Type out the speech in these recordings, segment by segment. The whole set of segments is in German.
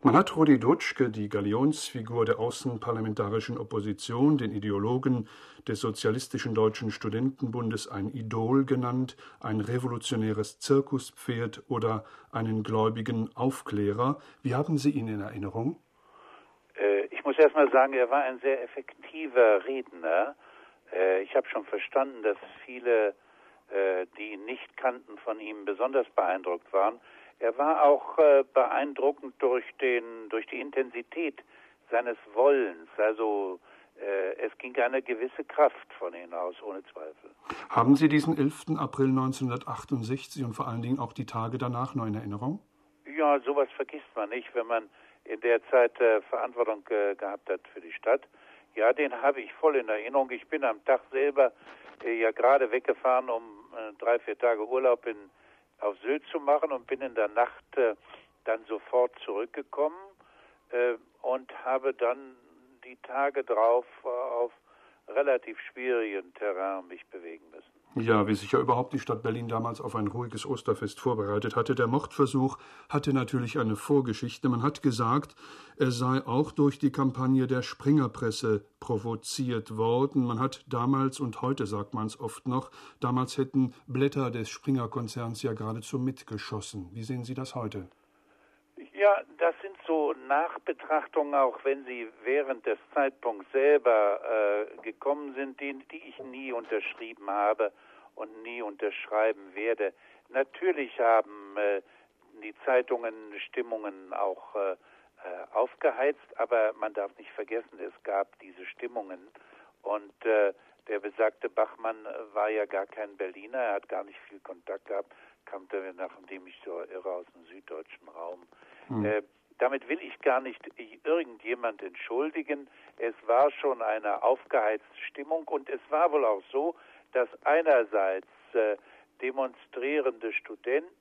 Man hat Rudi Dutschke, die Galionsfigur der außenparlamentarischen Opposition, den Ideologen des Sozialistischen Deutschen Studentenbundes, ein Idol genannt, ein revolutionäres Zirkuspferd oder einen gläubigen Aufklärer. Wie haben Sie ihn in Erinnerung? Äh, ich muss erst mal sagen, er war ein sehr effektiver Redner. Äh, ich habe schon verstanden, dass viele, äh, die ihn nicht kannten, von ihm besonders beeindruckt waren. Er war auch äh, beeindruckend durch den, durch die Intensität seines Wollens. Also äh, es ging eine gewisse Kraft von ihm aus, ohne Zweifel. Haben Sie diesen 11. April 1968 und vor allen Dingen auch die Tage danach noch in Erinnerung? Ja, sowas vergisst man nicht, wenn man in der Zeit äh, Verantwortung äh, gehabt hat für die Stadt. Ja, den habe ich voll in Erinnerung. Ich bin am Tag selber äh, ja gerade weggefahren, um äh, drei, vier Tage Urlaub in auf Sylt zu machen und bin in der Nacht äh, dann sofort zurückgekommen äh, und habe dann die Tage drauf äh, auf relativ schwierigen Terrain mich bewegen müssen. Ja, wie sich ja überhaupt die Stadt Berlin damals auf ein ruhiges Osterfest vorbereitet hatte. Der Mordversuch hatte natürlich eine Vorgeschichte. Man hat gesagt, er sei auch durch die Kampagne der Springerpresse provoziert worden. Man hat damals, und heute sagt man es oft noch, damals hätten Blätter des Springer-Konzerns ja geradezu mitgeschossen. Wie sehen Sie das heute? Ja, das so Nachbetrachtungen, auch wenn sie während des Zeitpunkts selber äh, gekommen sind, die, die ich nie unterschrieben habe und nie unterschreiben werde. Natürlich haben äh, die Zeitungen Stimmungen auch äh, äh aufgeheizt, aber man darf nicht vergessen, es gab diese Stimmungen und äh, der besagte Bachmann war ja gar kein Berliner, er hat gar nicht viel Kontakt gehabt, kam da, nachdem ich so irre aus dem süddeutschen Raum. Hm. Damit will ich gar nicht irgendjemand entschuldigen. Es war schon eine aufgeheizte Stimmung und es war wohl auch so, dass einerseits äh, demonstrierende Studenten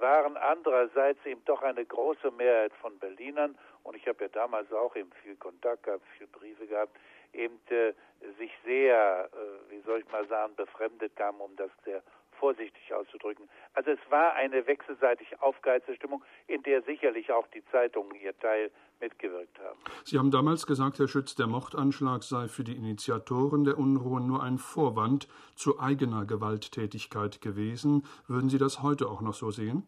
waren andererseits eben doch eine große Mehrheit von Berlinern und ich habe ja damals auch eben viel Kontakt gehabt, viel Briefe gehabt, eben äh, sich sehr, äh, wie soll ich mal sagen, befremdet kamen, um das sehr vorsichtig auszudrücken. Also es war eine wechselseitig aufgeheizte Stimmung, in der sicherlich auch die Zeitungen ihr Teil mitgewirkt haben. Sie haben damals gesagt, Herr Schütz, der Mordanschlag sei für die Initiatoren der Unruhen nur ein Vorwand zu eigener Gewalttätigkeit gewesen. Würden Sie das heute auch noch so sehen?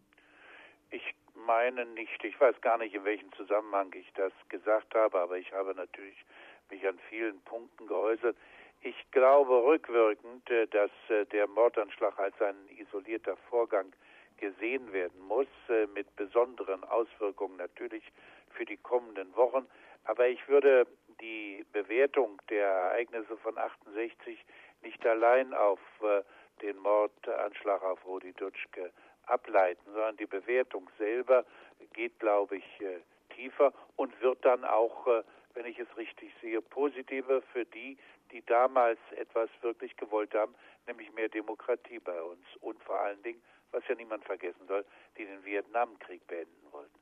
Ich meine nicht. Ich weiß gar nicht, in welchem Zusammenhang ich das gesagt habe, aber ich habe natürlich mich an vielen Punkten geäußert. Ich glaube rückwirkend, äh, dass äh, der Mordanschlag als ein isolierter Vorgang gesehen werden muss, äh, mit besonderen Auswirkungen natürlich für die kommenden Wochen. Aber ich würde die Bewertung der Ereignisse von 68 nicht allein auf den Mordanschlag auf Rudi Dutschke ableiten, sondern die Bewertung selber geht, glaube ich, tiefer und wird dann auch wenn ich es richtig sehe, positiver für die, die damals etwas wirklich gewollt haben, nämlich mehr Demokratie bei uns und vor allen Dingen, was ja niemand vergessen soll, die den Vietnamkrieg beenden wollten.